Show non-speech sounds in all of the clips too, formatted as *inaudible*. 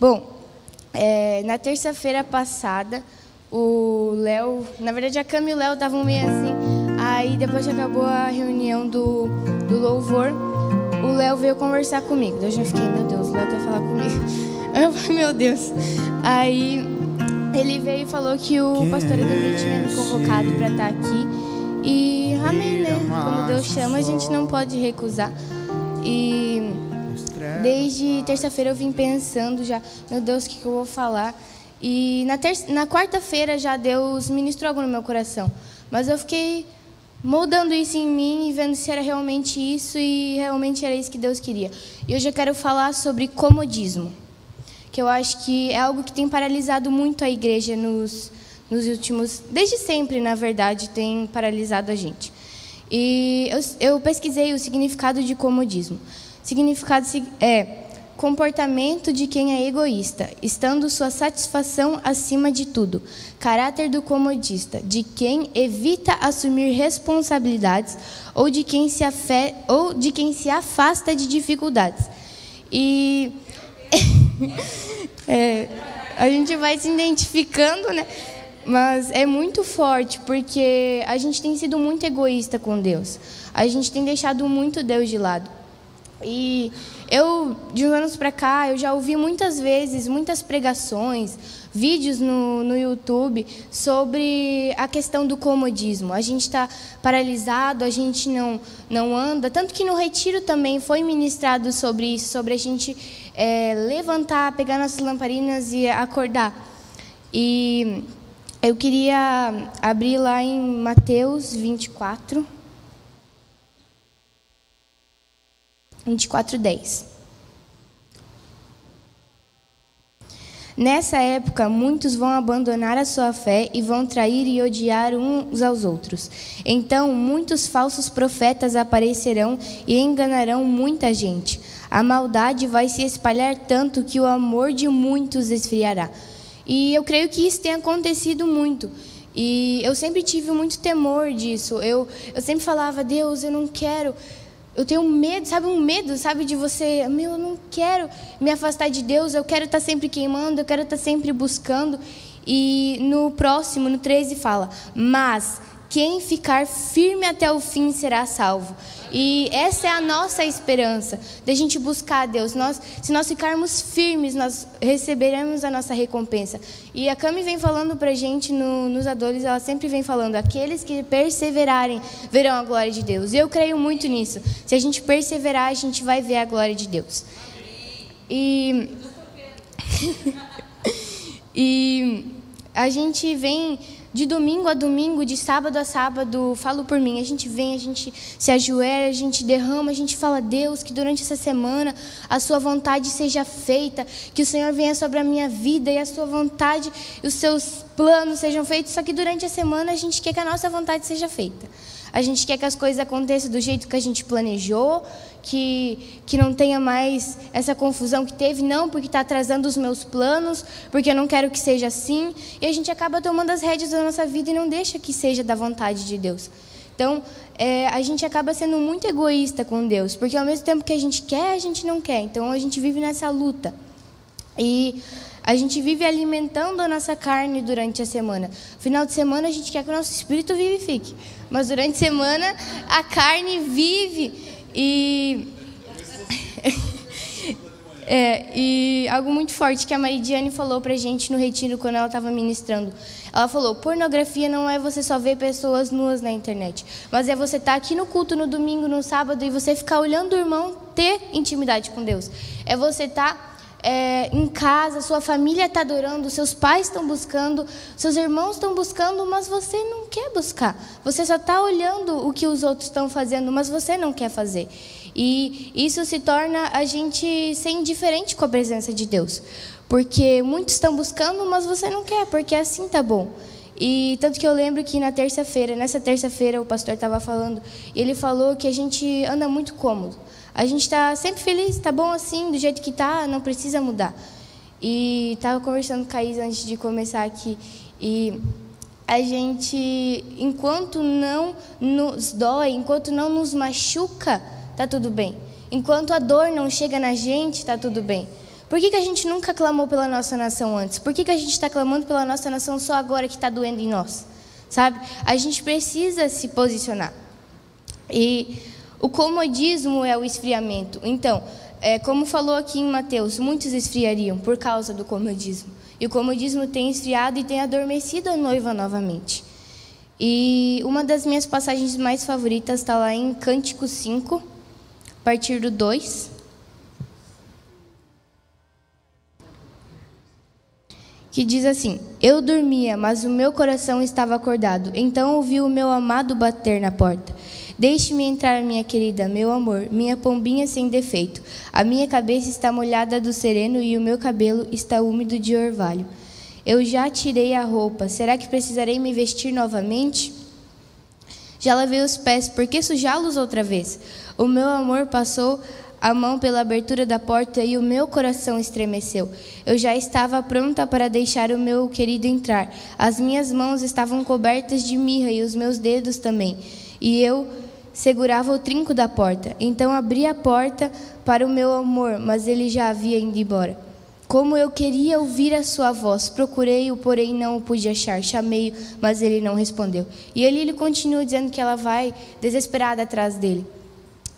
Bom, é, na terça-feira passada, o Léo, na verdade a Cami e o Léo estavam meio assim. Aí depois que acabou a reunião do, do louvor, o Léo veio conversar comigo. Eu já fiquei, meu Deus, o Léo quer falar comigo. *laughs* Eu falei, meu Deus. Aí ele veio e falou que o pastor Ademir tinha me convocado para estar aqui. E amém, né? Como Deus chama, a gente não pode recusar. E desde terça-feira eu vim pensando já, meu Deus, o que, que eu vou falar? E na, na quarta-feira já Deus ministrou algo no meu coração. Mas eu fiquei moldando isso em mim e vendo se era realmente isso e realmente era isso que Deus queria. E hoje eu quero falar sobre comodismo, que eu acho que é algo que tem paralisado muito a igreja nos, nos últimos, desde sempre, na verdade, tem paralisado a gente. E eu, eu pesquisei o significado de comodismo. Significado é comportamento de quem é egoísta, estando sua satisfação acima de tudo. Caráter do comodista, de quem evita assumir responsabilidades ou de quem se, afe... ou de quem se afasta de dificuldades. E *laughs* é, a gente vai se identificando, né? Mas é muito forte porque a gente tem sido muito egoísta com Deus. A gente tem deixado muito Deus de lado. E eu, de uns anos para cá, eu já ouvi muitas vezes, muitas pregações, vídeos no, no YouTube sobre a questão do comodismo. A gente está paralisado, a gente não, não anda. Tanto que no retiro também foi ministrado sobre isso, sobre a gente é, levantar, pegar nossas lamparinas e acordar. E eu queria abrir lá em Mateus 24. 24:10. Nessa época, muitos vão abandonar a sua fé e vão trair e odiar uns aos outros. Então, muitos falsos profetas aparecerão e enganarão muita gente. A maldade vai se espalhar tanto que o amor de muitos esfriará. E eu creio que isso tem acontecido muito. E eu sempre tive muito temor disso. Eu, eu sempre falava, Deus, eu não quero eu tenho medo, sabe, um medo, sabe, de você, meu, eu não quero me afastar de Deus, eu quero estar sempre queimando, eu quero estar sempre buscando. E no próximo, no 13, fala: Mas quem ficar firme até o fim será salvo. E essa é a nossa esperança, de a gente buscar a Deus. Nós, se nós ficarmos firmes, nós receberemos a nossa recompensa. E a Cami vem falando para a gente no, nos adores, ela sempre vem falando: aqueles que perseverarem verão a glória de Deus. Eu creio muito nisso. Se a gente perseverar, a gente vai ver a glória de Deus. E. *laughs* e a gente vem de domingo a domingo, de sábado a sábado, falo por mim, a gente vem, a gente se ajoelha, a gente derrama, a gente fala, Deus, que durante essa semana a sua vontade seja feita, que o Senhor venha sobre a minha vida e a sua vontade e os seus planos sejam feitos, só que durante a semana a gente quer que a nossa vontade seja feita. A gente quer que as coisas aconteçam do jeito que a gente planejou, que, que não tenha mais essa confusão que teve, não, porque está atrasando os meus planos, porque eu não quero que seja assim. E a gente acaba tomando as rédeas da nossa vida e não deixa que seja da vontade de Deus. Então, é, a gente acaba sendo muito egoísta com Deus, porque ao mesmo tempo que a gente quer, a gente não quer. Então, a gente vive nessa luta. E a gente vive alimentando a nossa carne durante a semana. Final de semana, a gente quer que o nosso espírito vivifique. Mas durante a semana, a carne vive e. *laughs* é, e algo muito forte que a Maridiane falou pra gente no retiro quando ela estava ministrando. Ela falou: pornografia não é você só ver pessoas nuas na internet, mas é você estar tá aqui no culto no domingo, no sábado e você ficar olhando o irmão ter intimidade com Deus. É você estar. Tá é, em casa, sua família está adorando, seus pais estão buscando, seus irmãos estão buscando, mas você não quer buscar. Você só está olhando o que os outros estão fazendo, mas você não quer fazer. E isso se torna a gente ser indiferente com a presença de Deus. Porque muitos estão buscando, mas você não quer, porque assim tá bom. E tanto que eu lembro que na terça-feira, nessa terça-feira, o pastor estava falando, e ele falou que a gente anda muito cômodo. A gente está sempre feliz, está bom assim, do jeito que está, não precisa mudar. E estava conversando com a Isa antes de começar aqui. E a gente, enquanto não nos dói, enquanto não nos machuca, tá tudo bem. Enquanto a dor não chega na gente, tá tudo bem. Por que, que a gente nunca clamou pela nossa nação antes? Por que, que a gente está clamando pela nossa nação só agora que está doendo em nós? Sabe? A gente precisa se posicionar. E o comodismo é o esfriamento. Então, é, como falou aqui em Mateus, muitos esfriariam por causa do comodismo. E o comodismo tem esfriado e tem adormecido a noiva novamente. E uma das minhas passagens mais favoritas está lá em Cântico 5, a partir do 2. que diz assim: Eu dormia, mas o meu coração estava acordado. Então ouvi o meu amado bater na porta. Deixe-me entrar, minha querida, meu amor, minha pombinha sem defeito. A minha cabeça está molhada do sereno e o meu cabelo está úmido de orvalho. Eu já tirei a roupa. Será que precisarei me vestir novamente? Já lavei os pés, por que sujá-los outra vez? O meu amor passou a mão pela abertura da porta e o meu coração estremeceu. Eu já estava pronta para deixar o meu querido entrar. As minhas mãos estavam cobertas de mirra e os meus dedos também. E eu segurava o trinco da porta. Então abri a porta para o meu amor, mas ele já havia ido embora. Como eu queria ouvir a sua voz, procurei-o, porém não o pude achar. Chamei-o, mas ele não respondeu. E ele, ele continua dizendo que ela vai desesperada atrás dele.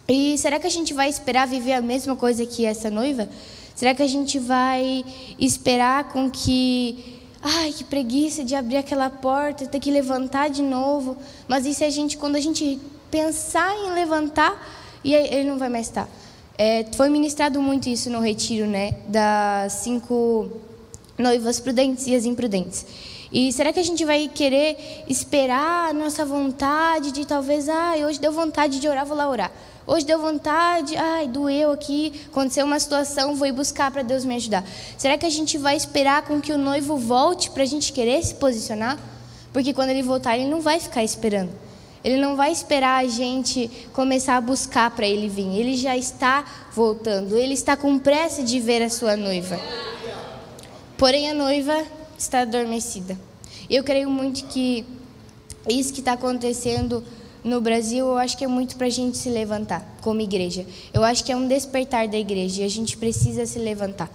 E será que a gente vai esperar viver a mesma coisa que essa noiva? Será que a gente vai esperar com que ai, que preguiça de abrir aquela porta, ter que levantar de novo? Mas isso a gente quando a gente pensar em levantar e ele não vai mais estar. É, foi ministrado muito isso no retiro, né, das cinco noivas prudentes e as imprudentes. E será que a gente vai querer esperar a nossa vontade de talvez, ah, hoje deu vontade de orar, vou lá orar. Hoje deu vontade, ai, doeu aqui, aconteceu uma situação, vou ir buscar para Deus me ajudar. Será que a gente vai esperar com que o noivo volte para a gente querer se posicionar? Porque quando ele voltar, ele não vai ficar esperando. Ele não vai esperar a gente começar a buscar para ele vir. Ele já está voltando. Ele está com pressa de ver a sua noiva. Porém, a noiva está adormecida. Eu creio muito que isso que está acontecendo no Brasil, eu acho que é muito para a gente se levantar como igreja. Eu acho que é um despertar da igreja e a gente precisa se levantar.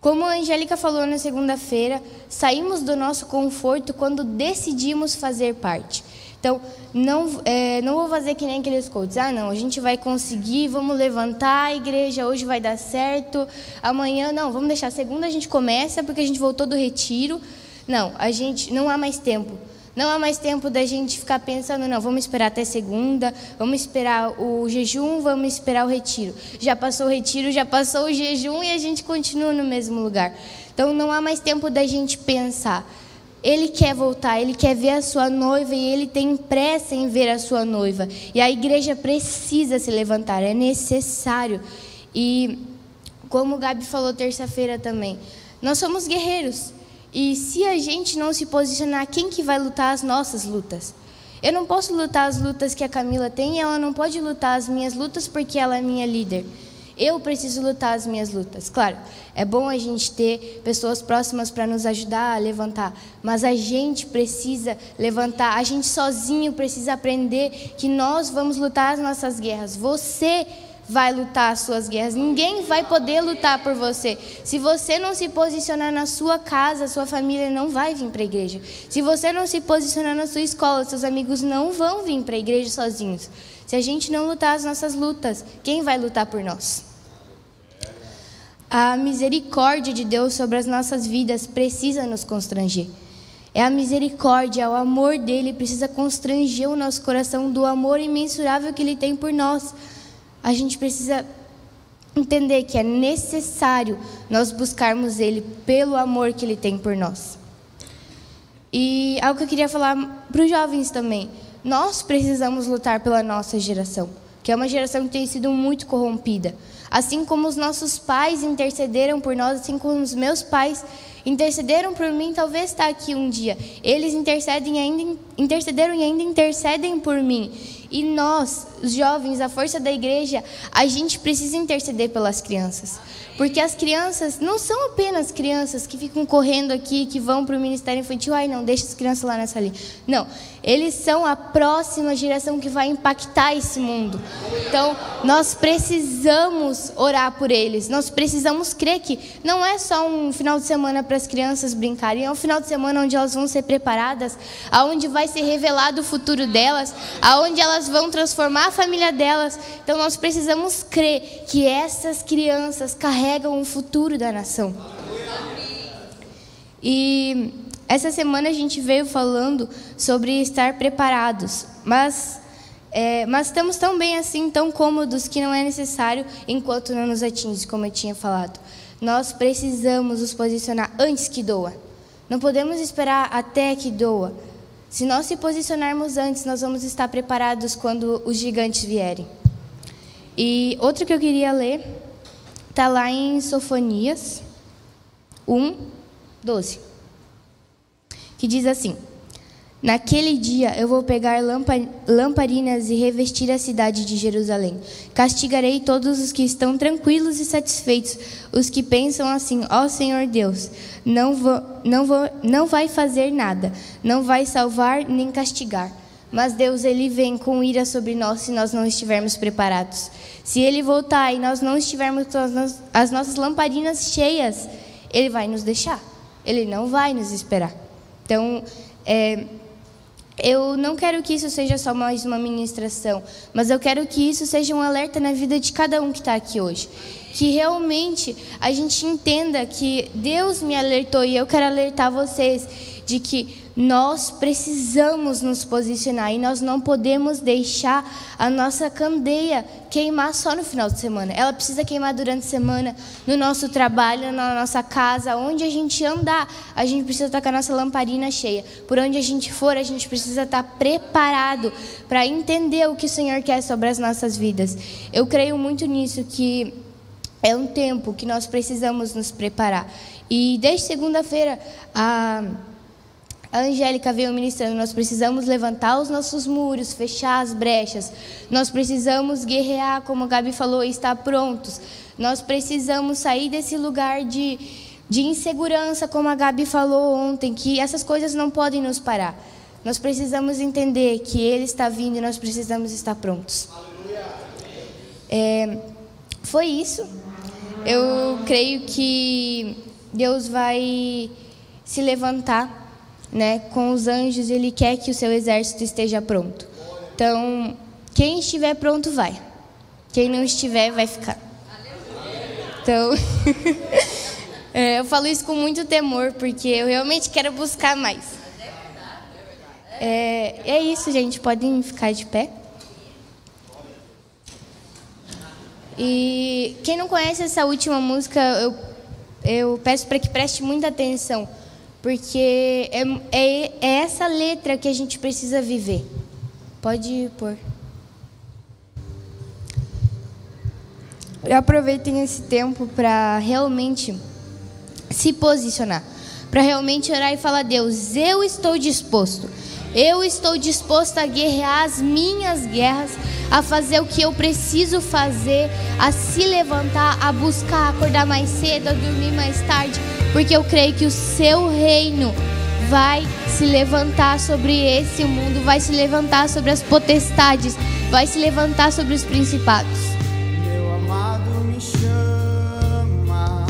Como a Angélica falou na segunda-feira, saímos do nosso conforto quando decidimos fazer parte. Então, não, é, não vou fazer que nem aqueles coaches. Ah, não, a gente vai conseguir, vamos levantar a igreja, hoje vai dar certo. Amanhã, não, vamos deixar. Segunda a gente começa, porque a gente voltou do retiro. Não, a gente não há mais tempo. Não há mais tempo da gente ficar pensando, não, vamos esperar até segunda, vamos esperar o jejum, vamos esperar o retiro. Já passou o retiro, já passou o jejum e a gente continua no mesmo lugar. Então não há mais tempo da gente pensar. Ele quer voltar, ele quer ver a sua noiva e ele tem pressa em ver a sua noiva. E a igreja precisa se levantar, é necessário. E como o Gabi falou terça-feira também, nós somos guerreiros. E se a gente não se posicionar, quem que vai lutar as nossas lutas? Eu não posso lutar as lutas que a Camila tem, ela não pode lutar as minhas lutas porque ela é minha líder. Eu preciso lutar as minhas lutas. Claro, é bom a gente ter pessoas próximas para nos ajudar a levantar, mas a gente precisa levantar. A gente sozinho precisa aprender que nós vamos lutar as nossas guerras. Você vai lutar as suas guerras. Ninguém vai poder lutar por você. Se você não se posicionar na sua casa, sua família não vai vir para a igreja. Se você não se posicionar na sua escola, seus amigos não vão vir para a igreja sozinhos. Se a gente não lutar as nossas lutas, quem vai lutar por nós? A misericórdia de Deus sobre as nossas vidas precisa nos constranger. É a misericórdia, é o amor dele precisa constranger o nosso coração do amor imensurável que ele tem por nós a gente precisa entender que é necessário nós buscarmos Ele pelo amor que Ele tem por nós. E algo que eu queria falar para os jovens também. Nós precisamos lutar pela nossa geração, que é uma geração que tem sido muito corrompida. Assim como os nossos pais intercederam por nós, assim como os meus pais intercederam por mim, talvez está aqui um dia. Eles intercedem ainda, intercederam e ainda intercedem por mim. E nós os jovens, a força da igreja, a gente precisa interceder pelas crianças. Porque as crianças não são apenas crianças que ficam correndo aqui, que vão para o Ministério Infantil. Ai, não, deixa as crianças lá nessa linha. Não, eles são a próxima geração que vai impactar esse mundo. Então, nós precisamos orar por eles. Nós precisamos crer que não é só um final de semana para as crianças brincarem, é um final de semana onde elas vão ser preparadas, aonde vai ser revelado o futuro delas, aonde elas vão transformar a família delas. Então, nós precisamos crer que essas crianças carregam o futuro da nação. E essa semana a gente veio falando sobre estar preparados, mas, é, mas estamos tão bem assim, tão cômodos, que não é necessário enquanto não nos atinge, como eu tinha falado. Nós precisamos nos posicionar antes que doa. Não podemos esperar até que doa. Se nós se posicionarmos antes, nós vamos estar preparados quando os gigantes vierem. E outro que eu queria ler Está lá em Sofonias 1, 12. Que diz assim: Naquele dia eu vou pegar lamparinas e revestir a cidade de Jerusalém. Castigarei todos os que estão tranquilos e satisfeitos, os que pensam assim: ó oh, Senhor Deus, não, vou, não, vou, não vai fazer nada, não vai salvar nem castigar. Mas Deus, Ele vem com ira sobre nós se nós não estivermos preparados. Se Ele voltar e nós não estivermos com as nossas lamparinas cheias, Ele vai nos deixar. Ele não vai nos esperar. Então, é, eu não quero que isso seja só mais uma ministração, mas eu quero que isso seja um alerta na vida de cada um que está aqui hoje. Que realmente a gente entenda que Deus me alertou e eu quero alertar vocês de que nós precisamos nos posicionar e nós não podemos deixar a nossa candeia queimar só no final de semana. Ela precisa queimar durante a semana, no nosso trabalho, na nossa casa, onde a gente andar, a gente precisa estar com a nossa lamparina cheia. Por onde a gente for, a gente precisa estar preparado para entender o que o Senhor quer sobre as nossas vidas. Eu creio muito nisso que é um tempo que nós precisamos nos preparar. E desde segunda-feira a a Angélica veio ministrando, nós precisamos levantar os nossos muros, fechar as brechas. Nós precisamos guerrear, como a Gabi falou, estar prontos. Nós precisamos sair desse lugar de, de insegurança, como a Gabi falou ontem, que essas coisas não podem nos parar. Nós precisamos entender que Ele está vindo e nós precisamos estar prontos. É, foi isso. Eu creio que Deus vai se levantar né, com os anjos, ele quer que o seu exército esteja pronto. Então, quem estiver pronto vai. Quem não estiver vai ficar. Então, *laughs* é, eu falo isso com muito temor, porque eu realmente quero buscar mais. É, é isso, gente. Podem ficar de pé. E quem não conhece essa última música, eu, eu peço para que preste muita atenção porque é, é, é essa letra que a gente precisa viver. Pode pôr. Aproveitem esse tempo para realmente se posicionar, para realmente orar e falar: Deus, eu estou disposto. Eu estou disposto a guerrear as minhas guerras, a fazer o que eu preciso fazer, a se levantar, a buscar, acordar mais cedo, a dormir mais tarde, porque eu creio que o seu reino vai se levantar sobre esse mundo, vai se levantar sobre as potestades, vai se levantar sobre os principados. Meu amado me chama,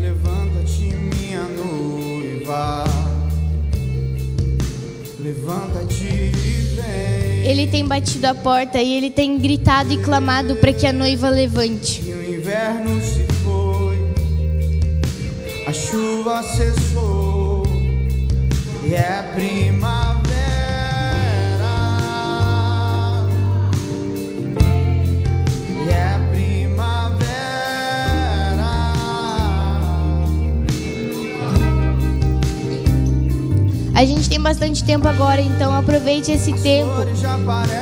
levanta-te, minha noiva, levanta-te e vem. Ele tem batido a porta e ele tem gritado e clamado para que a noiva levante. E o inverno se a chuva cessou e é primavera. E é primavera. A gente tem bastante tempo agora, então aproveite esse tempo.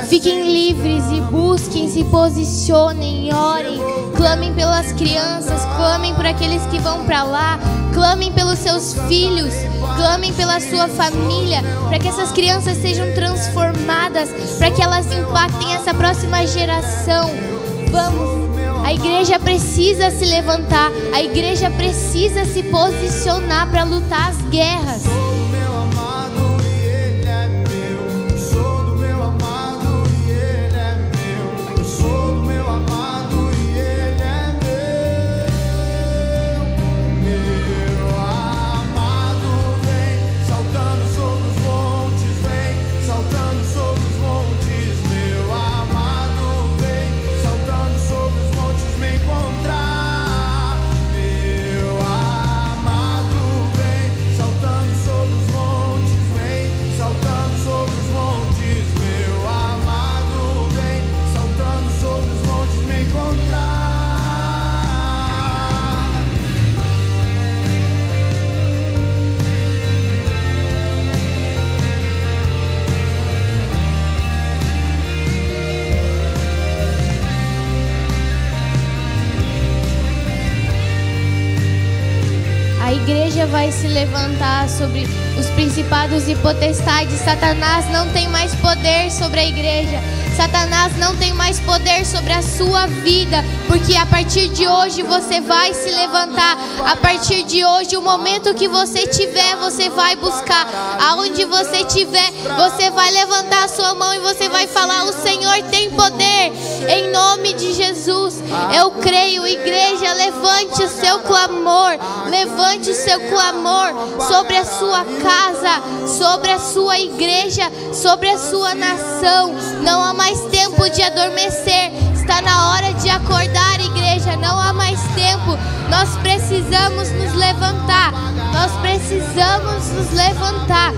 Fiquem livres e busquem, se posicionem, orem, clamem pelas crianças, clamem por aqueles que vão para lá, clamem pelos seus filhos, clamem pela sua família, para que essas crianças sejam transformadas, para que elas impactem essa próxima geração. Vamos a igreja precisa se levantar, a igreja precisa se posicionar para lutar as guerras. Levantar sobre os principados e potestades. Satanás não tem mais poder sobre a igreja. Satanás não tem mais poder sobre a sua vida, porque a partir de hoje você vai se levantar. A partir de hoje, o momento que você tiver, você vai buscar. Aonde você tiver, você vai levantar a sua mão e você vai falar: "O Senhor tem poder". Em nome de Jesus, eu creio, igreja, levante o seu clamor, levante o seu clamor sobre a sua casa, sobre a sua igreja, sobre a sua nação. Não há mais tempo de adormecer. Está na hora de acordar, igreja. Não há mais tempo. Nós precisamos nos levantar. Nós precisamos nos levantar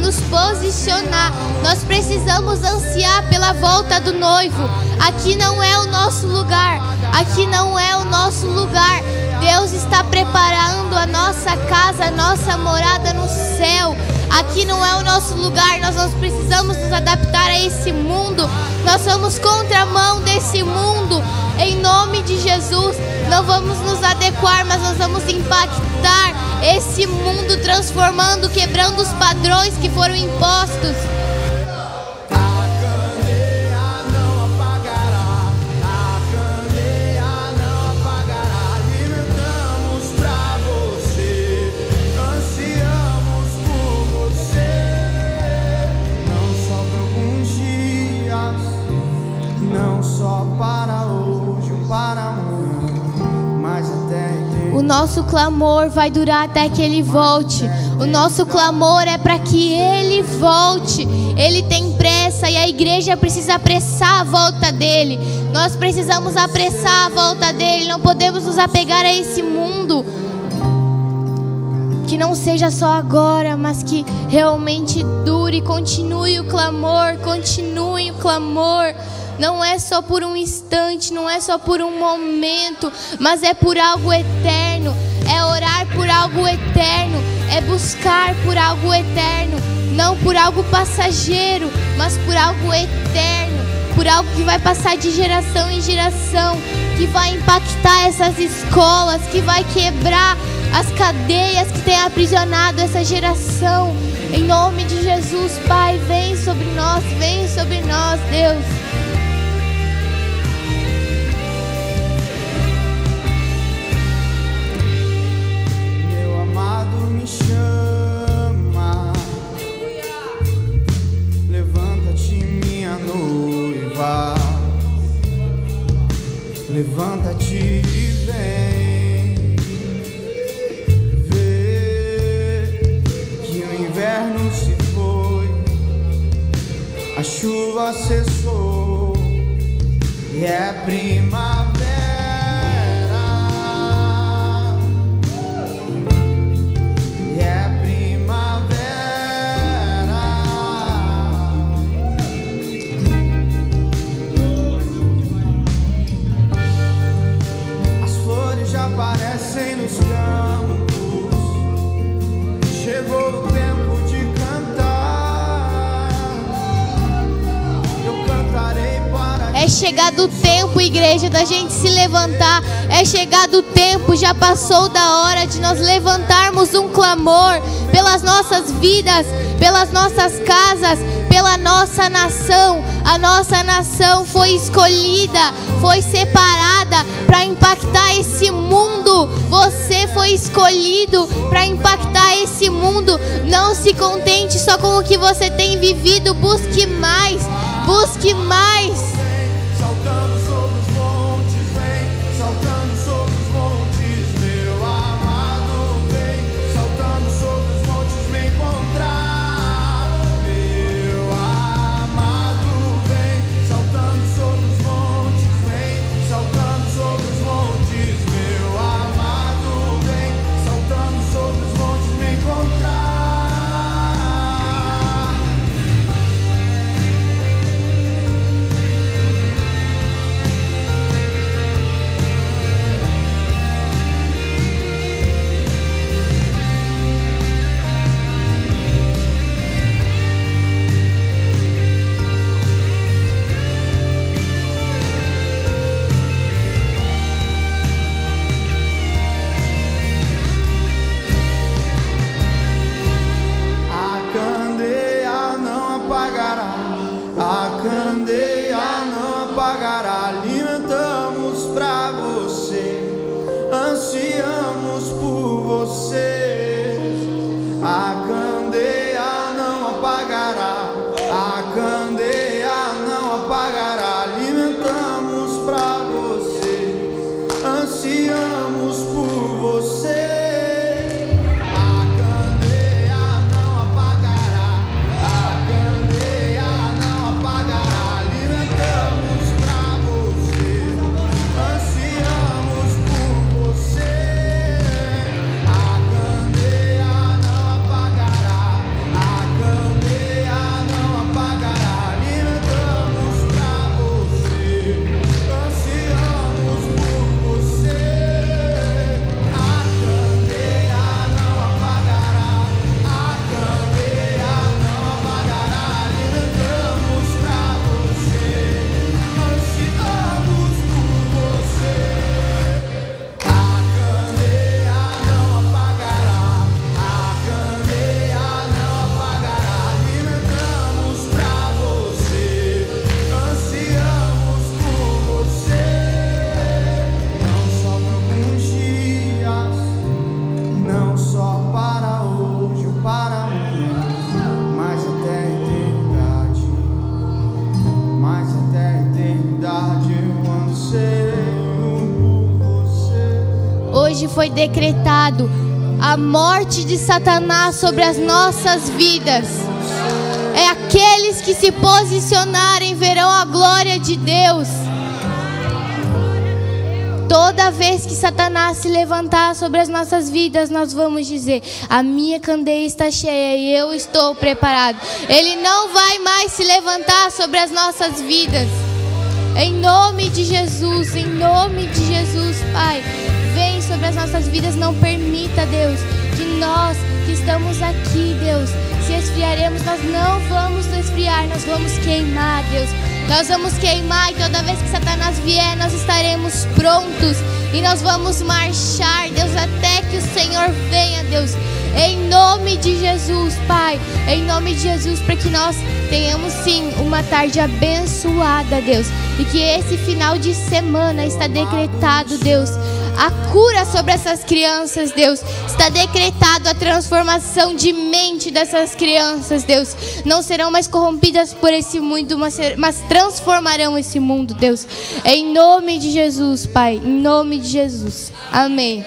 nos posicionar. Nós precisamos ansiar pela volta do noivo. Aqui não é o nosso lugar. Aqui não é o nosso lugar. Deus está preparando a nossa casa, a nossa morada no céu. Aqui não é o nosso lugar, nós não precisamos nos adaptar a esse mundo. Nós somos contramão desse mundo. Em nome de Jesus, não vamos nos adequar, mas nós vamos impactar esse mundo, transformando, quebrando os padrões que foram impostos. Nosso clamor vai durar até que Ele volte. O nosso clamor é para que Ele volte. Ele tem pressa e a igreja precisa apressar a volta dele. Nós precisamos apressar a volta dele. Não podemos nos apegar a esse mundo. Que não seja só agora, mas que realmente dure. Continue o clamor, continue o clamor não é só por um instante, não é só por um momento, mas é por algo eterno. É orar por algo eterno, é buscar por algo eterno, não por algo passageiro, mas por algo eterno, por algo que vai passar de geração em geração, que vai impactar essas escolas, que vai quebrar as cadeias que têm aprisionado essa geração. Em nome de Jesus, Pai, vem sobre nós, vem sobre nós, Deus. Levanta-te e vem. Vê que o inverno se foi, a chuva cessou e é primavera. Igreja, da gente se levantar. É chegado o tempo, já passou da hora de nós levantarmos um clamor pelas nossas vidas, pelas nossas casas, pela nossa nação. A nossa nação foi escolhida, foi separada para impactar esse mundo. Você foi escolhido para impactar esse mundo. Não se contente só com o que você tem vivido, busque mais, busque mais. Foi decretado a morte de Satanás sobre as nossas vidas. É aqueles que se posicionarem verão a glória de Deus. Toda vez que Satanás se levantar sobre as nossas vidas, nós vamos dizer: A minha candeia está cheia e eu estou preparado. Ele não vai mais se levantar sobre as nossas vidas. Em nome de Jesus, em nome de Jesus, Pai sobre as nossas vidas. Não permita, Deus, que nós que estamos aqui, Deus, se esfriaremos, nós não vamos esfriar, nós vamos queimar, Deus. Nós vamos queimar e toda vez que Satanás vier, nós estaremos prontos e nós vamos marchar, Deus, até que o Senhor venha, Deus. Em nome de Jesus, Pai. Em nome de Jesus, para que nós tenhamos sim uma tarde abençoada, Deus. E que esse final de semana está decretado, Deus a cura sobre essas crianças, Deus. Está decretado a transformação de mente dessas crianças, Deus. Não serão mais corrompidas por esse mundo, mas, transformarão esse mundo, Deus. Em nome de Jesus, Pai. Em nome de Jesus. Amém.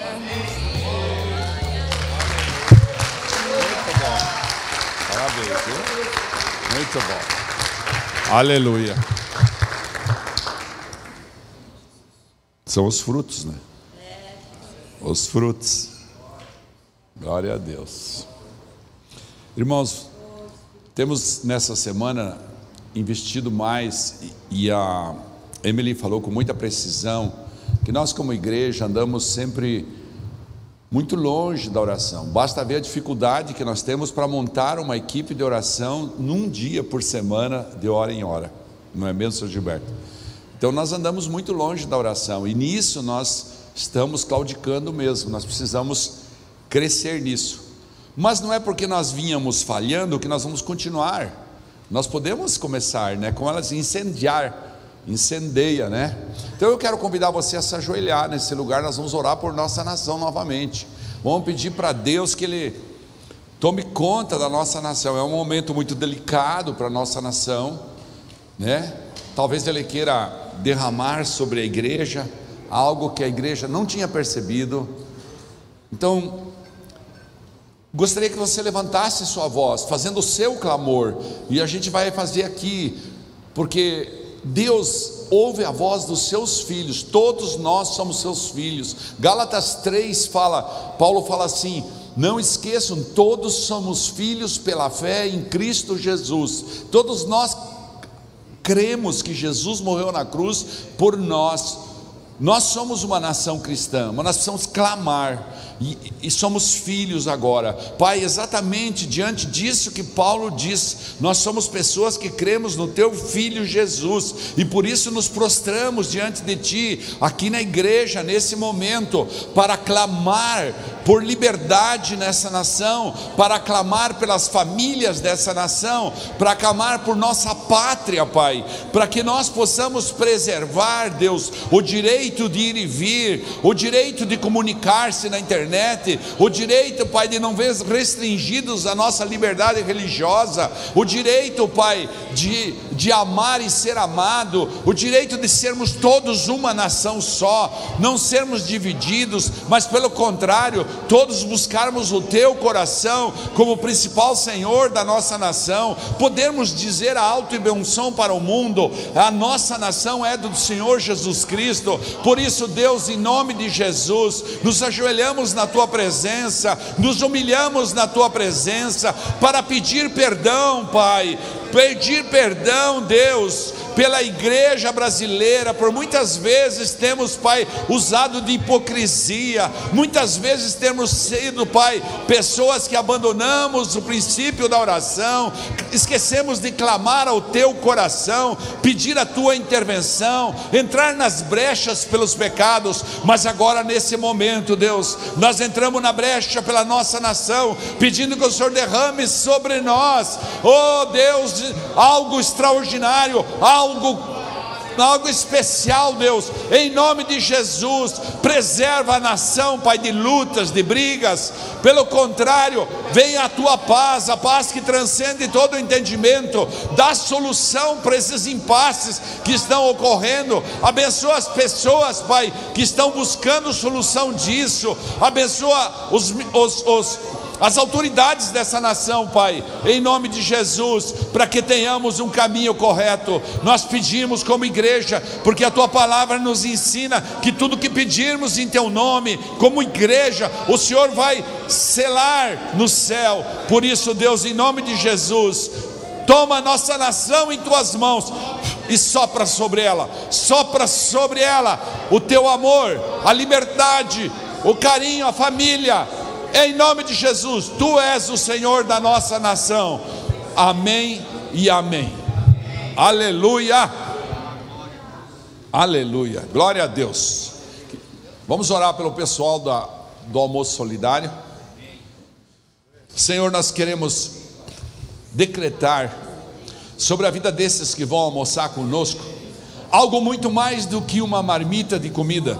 Muito bom. Aleluia. São os frutos, né? Os frutos. Glória a Deus. Irmãos, temos nessa semana investido mais e a Emily falou com muita precisão que nós como igreja andamos sempre muito longe da oração. Basta ver a dificuldade que nós temos para montar uma equipe de oração num dia por semana, de hora em hora. Não é mesmo, Sr. Gilberto? Então nós andamos muito longe da oração e nisso nós estamos claudicando mesmo. Nós precisamos crescer nisso. Mas não é porque nós vínhamos falhando que nós vamos continuar. Nós podemos começar, né? Com elas incendiar, incendeia, né? Então eu quero convidar você a se ajoelhar nesse lugar. Nós vamos orar por nossa nação novamente. Vamos pedir para Deus que Ele tome conta da nossa nação. É um momento muito delicado para a nossa nação, né? Talvez Ele queira derramar sobre a igreja algo que a igreja não tinha percebido. Então, gostaria que você levantasse sua voz, fazendo o seu clamor, e a gente vai fazer aqui, porque Deus ouve a voz dos seus filhos, todos nós somos seus filhos. Gálatas 3 fala, Paulo fala assim: não esqueçam, todos somos filhos pela fé em Cristo Jesus. Todos nós cremos que Jesus morreu na cruz por nós. Nós somos uma nação cristã, mas nós precisamos clamar e, e, somos filhos agora. Pai, exatamente diante disso que Paulo diz, nós somos pessoas que cremos no Teu Filho Jesus e por isso nos prostramos diante de Ti, aqui na igreja, nesse momento, para clamar por liberdade nessa nação, para clamar pelas famílias dessa nação, para clamar por nossa pátria, Pai, para que nós possamos preservar, Deus, o direito de ir e vir, o direito de comunicar-se na internet o direito, Pai, de não ver restringidos a nossa liberdade religiosa, o direito, Pai, de, de amar e ser amado, o direito de sermos todos uma nação só, não sermos divididos, mas pelo contrário, todos buscarmos o Teu coração como principal Senhor da nossa nação, podermos dizer alto e som para o mundo: a nossa nação é do Senhor Jesus Cristo, por isso, Deus, em nome de Jesus, nos ajoelhamos na tua presença, nos humilhamos na tua presença para pedir perdão, Pai, pedir perdão, Deus, pela igreja brasileira, por muitas vezes temos, Pai, usado de hipocrisia, muitas vezes temos sido, Pai, pessoas que abandonamos o princípio da oração, esquecemos de clamar ao teu coração, pedir a tua intervenção, entrar nas brechas pelos pecados, mas agora nesse momento, Deus, nós entramos na brecha pela nossa nação, pedindo que o Senhor derrame sobre nós, oh Deus, algo extraordinário, algo algo especial, Deus, em nome de Jesus, preserva a nação, Pai, de lutas, de brigas, pelo contrário, venha a tua paz, a paz que transcende todo o entendimento, dá solução para esses impasses que estão ocorrendo, abençoa as pessoas, Pai, que estão buscando solução disso, abençoa os, os, os as autoridades dessa nação, Pai, em nome de Jesus, para que tenhamos um caminho correto. Nós pedimos como igreja, porque a tua palavra nos ensina que tudo que pedirmos em teu nome, como igreja, o Senhor vai selar no céu. Por isso, Deus, em nome de Jesus, toma a nossa nação em tuas mãos e sopra sobre ela, sopra sobre ela o teu amor, a liberdade, o carinho, a família, em nome de Jesus, tu és o Senhor da nossa nação. Amém e amém. Aleluia. Aleluia. Glória a Deus. Vamos orar pelo pessoal da, do almoço solidário. Senhor, nós queremos decretar sobre a vida desses que vão almoçar conosco algo muito mais do que uma marmita de comida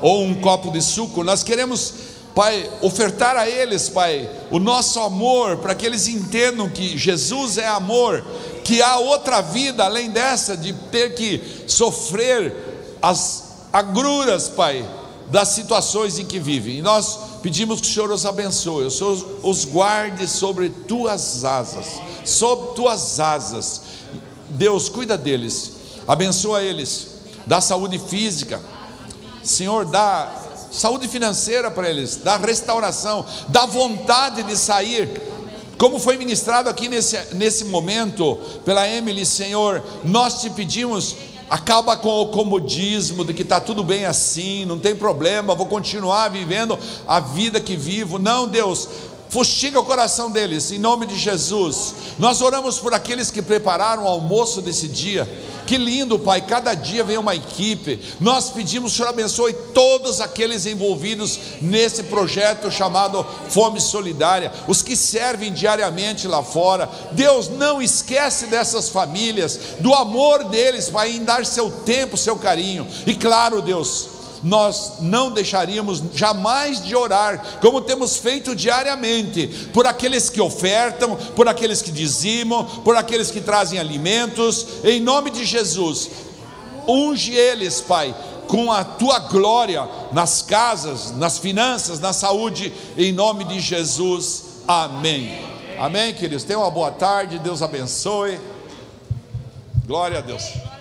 ou um copo de suco. Nós queremos Pai, ofertar a eles, Pai, o nosso amor, para que eles entendam que Jesus é amor, que há outra vida além dessa, de ter que sofrer as agruras, Pai, das situações em que vivem. E nós pedimos que o Senhor os abençoe, o Senhor os guarde sobre tuas asas, sob tuas asas. Deus, cuida deles, abençoa eles, dá saúde física, Senhor, dá saúde financeira para eles, da restauração, da vontade de sair. Como foi ministrado aqui nesse, nesse momento pela Emily, Senhor, nós te pedimos acaba com o comodismo de que está tudo bem assim, não tem problema, vou continuar vivendo a vida que vivo. Não, Deus, fustiga o coração deles, em nome de Jesus. Nós oramos por aqueles que prepararam o almoço desse dia. Que lindo, Pai, cada dia vem uma equipe. Nós pedimos, Senhor, abençoe todos aqueles envolvidos nesse projeto chamado Fome Solidária, os que servem diariamente lá fora. Deus não esquece dessas famílias, do amor deles, Pai, em dar seu tempo, seu carinho. E claro, Deus, nós não deixaríamos jamais de orar, como temos feito diariamente, por aqueles que ofertam, por aqueles que dizimam, por aqueles que trazem alimentos, em nome de Jesus, unge eles, Pai, com a tua glória nas casas, nas finanças, na saúde, em nome de Jesus, amém. Amém, queridos. Tenham uma boa tarde, Deus abençoe. Glória a Deus.